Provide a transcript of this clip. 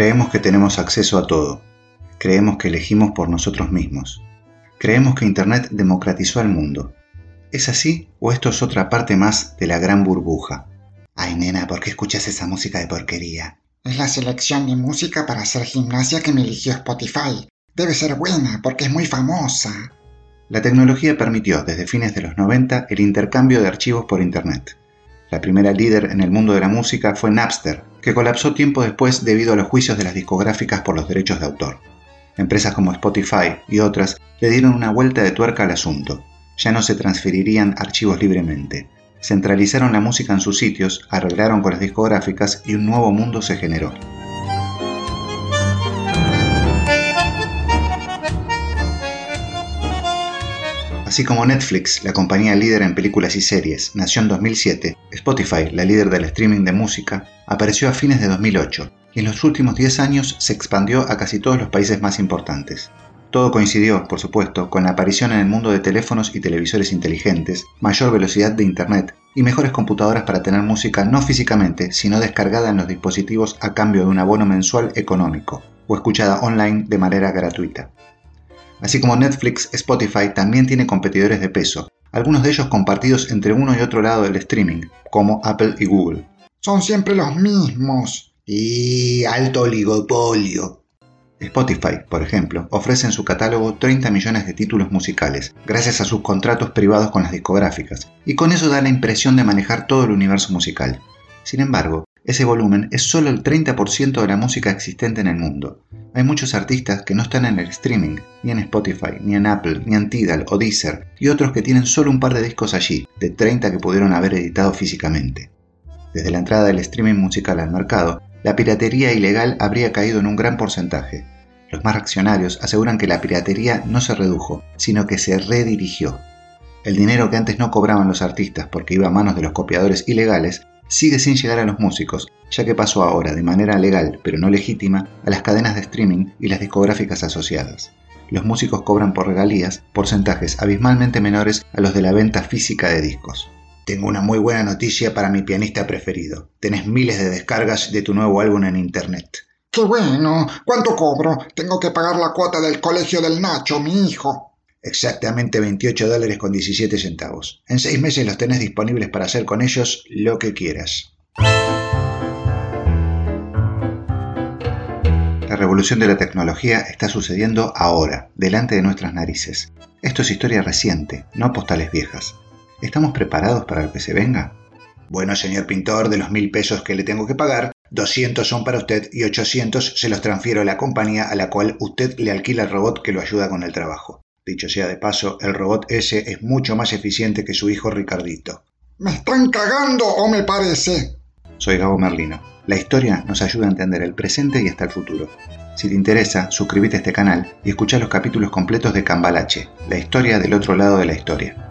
Creemos que tenemos acceso a todo. Creemos que elegimos por nosotros mismos. Creemos que Internet democratizó el mundo. ¿Es así o esto es otra parte más de la gran burbuja? Ay, nena, ¿por qué escuchas esa música de porquería? Es la selección de música para hacer gimnasia que me eligió Spotify. Debe ser buena porque es muy famosa. La tecnología permitió desde fines de los 90 el intercambio de archivos por Internet. La primera líder en el mundo de la música fue Napster, que colapsó tiempo después debido a los juicios de las discográficas por los derechos de autor. Empresas como Spotify y otras le dieron una vuelta de tuerca al asunto. Ya no se transferirían archivos libremente. Centralizaron la música en sus sitios, arreglaron con las discográficas y un nuevo mundo se generó. Así como Netflix, la compañía líder en películas y series, nació en 2007, Spotify, la líder del streaming de música, apareció a fines de 2008 y en los últimos 10 años se expandió a casi todos los países más importantes. Todo coincidió, por supuesto, con la aparición en el mundo de teléfonos y televisores inteligentes, mayor velocidad de Internet y mejores computadoras para tener música no físicamente, sino descargada en los dispositivos a cambio de un abono mensual económico, o escuchada online de manera gratuita. Así como Netflix, Spotify también tiene competidores de peso, algunos de ellos compartidos entre uno y otro lado del streaming, como Apple y Google. Son siempre los mismos. Y alto oligopolio. Spotify, por ejemplo, ofrece en su catálogo 30 millones de títulos musicales, gracias a sus contratos privados con las discográficas, y con eso da la impresión de manejar todo el universo musical. Sin embargo, ese volumen es solo el 30% de la música existente en el mundo. Hay muchos artistas que no están en el streaming, ni en Spotify, ni en Apple, ni en Tidal o Deezer, y otros que tienen solo un par de discos allí, de 30 que pudieron haber editado físicamente. Desde la entrada del streaming musical al mercado, la piratería ilegal habría caído en un gran porcentaje. Los más reaccionarios aseguran que la piratería no se redujo, sino que se redirigió. El dinero que antes no cobraban los artistas porque iba a manos de los copiadores ilegales sigue sin llegar a los músicos, ya que pasó ahora de manera legal pero no legítima a las cadenas de streaming y las discográficas asociadas. Los músicos cobran por regalías porcentajes abismalmente menores a los de la venta física de discos. Tengo una muy buena noticia para mi pianista preferido. Tenés miles de descargas de tu nuevo álbum en internet. ¡Qué bueno! ¿Cuánto cobro? Tengo que pagar la cuota del colegio del Nacho, mi hijo. Exactamente 28 dólares con 17 centavos. En seis meses los tenés disponibles para hacer con ellos lo que quieras. La revolución de la tecnología está sucediendo ahora, delante de nuestras narices. Esto es historia reciente, no postales viejas. ¿Estamos preparados para lo que se venga? Bueno, señor pintor, de los mil pesos que le tengo que pagar, 200 son para usted y 800 se los transfiero a la compañía a la cual usted le alquila el robot que lo ayuda con el trabajo. Dicho sea de paso, el robot ese es mucho más eficiente que su hijo Ricardito. ¿Me están cagando o me parece? Soy Gabo Merlino. La historia nos ayuda a entender el presente y hasta el futuro. Si te interesa, suscríbete a este canal y escucha los capítulos completos de Cambalache, la historia del otro lado de la historia.